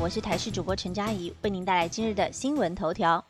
我是台视主播陈佳怡，为您带来今日的新闻头条。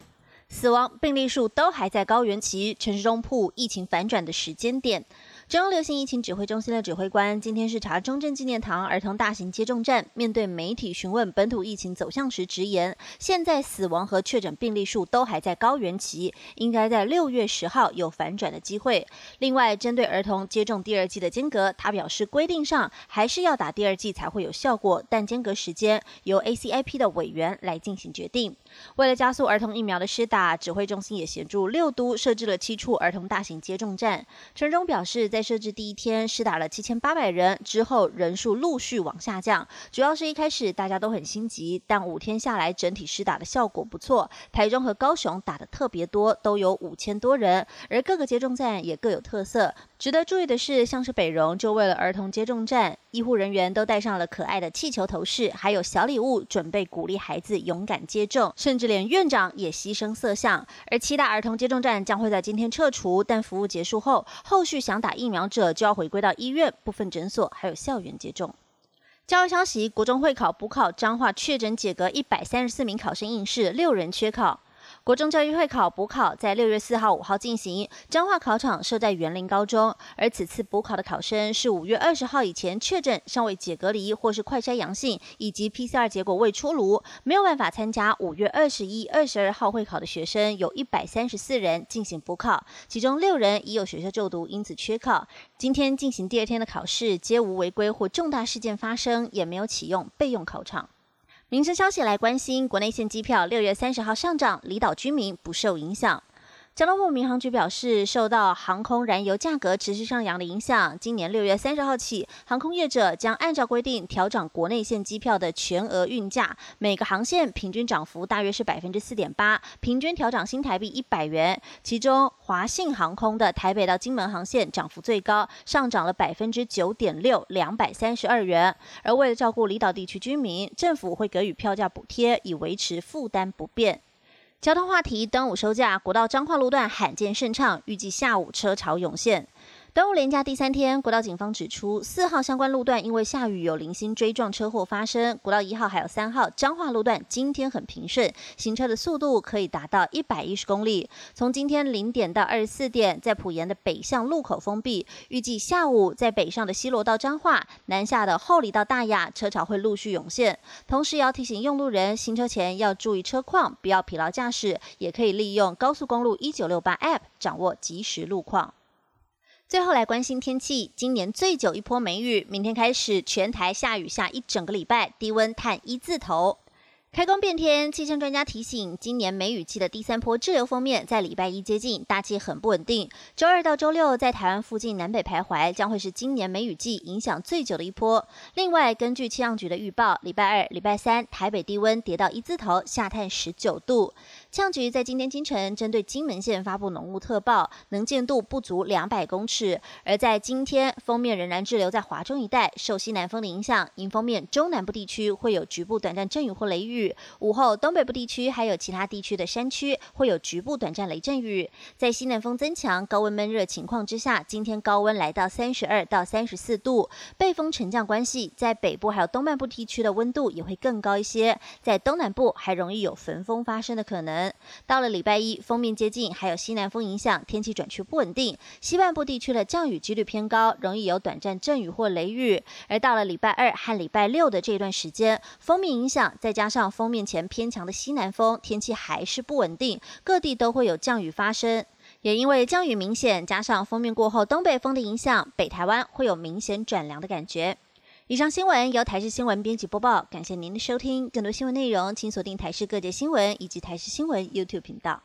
死亡病例数都还在高原期，城市中铺疫情反转的时间点。中央流行疫情指挥中心的指挥官今天视察中正纪念堂儿童大型接种站，面对媒体询问本土疫情走向时，直言现在死亡和确诊病例数都还在高原期，应该在六月十号有反转的机会。另外，针对儿童接种第二剂的间隔，他表示规定上还是要打第二剂才会有效果，但间隔时间由 ACIP 的委员来进行决定。为了加速儿童疫苗的施打，指挥中心也协助六都设置了七处儿童大型接种站。陈忠表示，在设置第一天施打了七千八百人，之后人数陆续往下降，主要是一开始大家都很心急，但五天下来整体施打的效果不错。台中和高雄打的特别多，都有五千多人，而各个接种站也各有特色。值得注意的是，像是北荣就为了儿童接种站，医护人员都戴上了可爱的气球头饰，还有小礼物，准备鼓励孩子勇敢接种，甚至连院长也牺牲色相。而七大儿童接种站将会在今天撤除，但服务结束后，后续想打疫苗者就要回归到医院、部分诊所还有校园接种。教育消息：国中会考补考彰化确诊解隔一百三十四名考生应试，六人缺考。国中教育会考补考在六月四号、五号进行，彰化考场设在园林高中。而此次补考的考生是五月二十号以前确诊尚未解隔离或是快筛阳性，以及 PCR 结果未出炉，没有办法参加五月二十一、二十二号会考的学生，有一百三十四人进行补考，其中六人已有学校就读，因此缺考。今天进行第二天的考试，皆无违规或重大事件发生，也没有启用备用考场。民生消息来关心，国内线机票六月三十号上涨，离岛居民不受影响。交通部民航局表示，受到航空燃油价格持续上扬的影响，今年六月三十号起，航空业者将按照规定调整国内线机票的全额运价，每个航线平均涨幅大约是百分之四点八，平均调涨新台币一百元。其中，华信航空的台北到金门航线涨幅最高，上涨了百分之九点六，两百三十二元。而为了照顾离岛地区居民，政府会给予票价补贴，以维持负担不变。交通话题：端午收假，国道彰化路段罕见顺畅，预计下午车潮涌现。端午连假第三天，国道警方指出，四号相关路段因为下雨有零星追撞车祸发生。国道一号还有三号彰化路段今天很平顺，行车的速度可以达到一百一十公里。从今天零点到二十四点，在普盐的北向路口封闭，预计下午在北上的西罗到彰化，南下的后里到大雅，车潮会陆续涌现。同时也要提醒用路人，行车前要注意车况，不要疲劳驾驶，也可以利用高速公路一九六八 App 掌握即时路况。最后来关心天气，今年最久一波梅雨，明天开始全台下雨下一整个礼拜，低温探一字头。开工变天，气象专家提醒，今年梅雨季的第三波滞留锋面在礼拜一接近，大气很不稳定。周二到周六在台湾附近南北徘徊，将会是今年梅雨季影响最久的一波。另外，根据气象局的预报，礼拜二、礼拜三台北低温跌到一字头，下探十九度。气象局在今天清晨针对金门县发布浓雾特报，能见度不足两百公尺。而在今天，封面仍然滞留在华中一带，受西南风的影响，迎风面中南部地区会有局部短暂阵雨或雷雨。午后，东北部地区还有其他地区的山区会有局部短暂雷阵雨。在西南风增强、高温闷热情况之下，今天高温来到三十二到三十四度，背风沉降关系，在北部还有东半部地区的温度也会更高一些。在东南部还容易有焚风发生的可能。到了礼拜一，封面接近，还有西南风影响，天气转趋不稳定，西半部地区的降雨几率偏高，容易有短暂阵雨或雷雨。而到了礼拜二和礼拜六的这段时间，封面影响再加上上封面前偏强的西南风，天气还是不稳定，各地都会有降雨发生。也因为降雨明显，加上封面过后东北风的影响，北台湾会有明显转凉的感觉。以上新闻由台视新闻编辑播报，感谢您的收听。更多新闻内容，请锁定台视各界新闻以及台视新闻 YouTube 频道。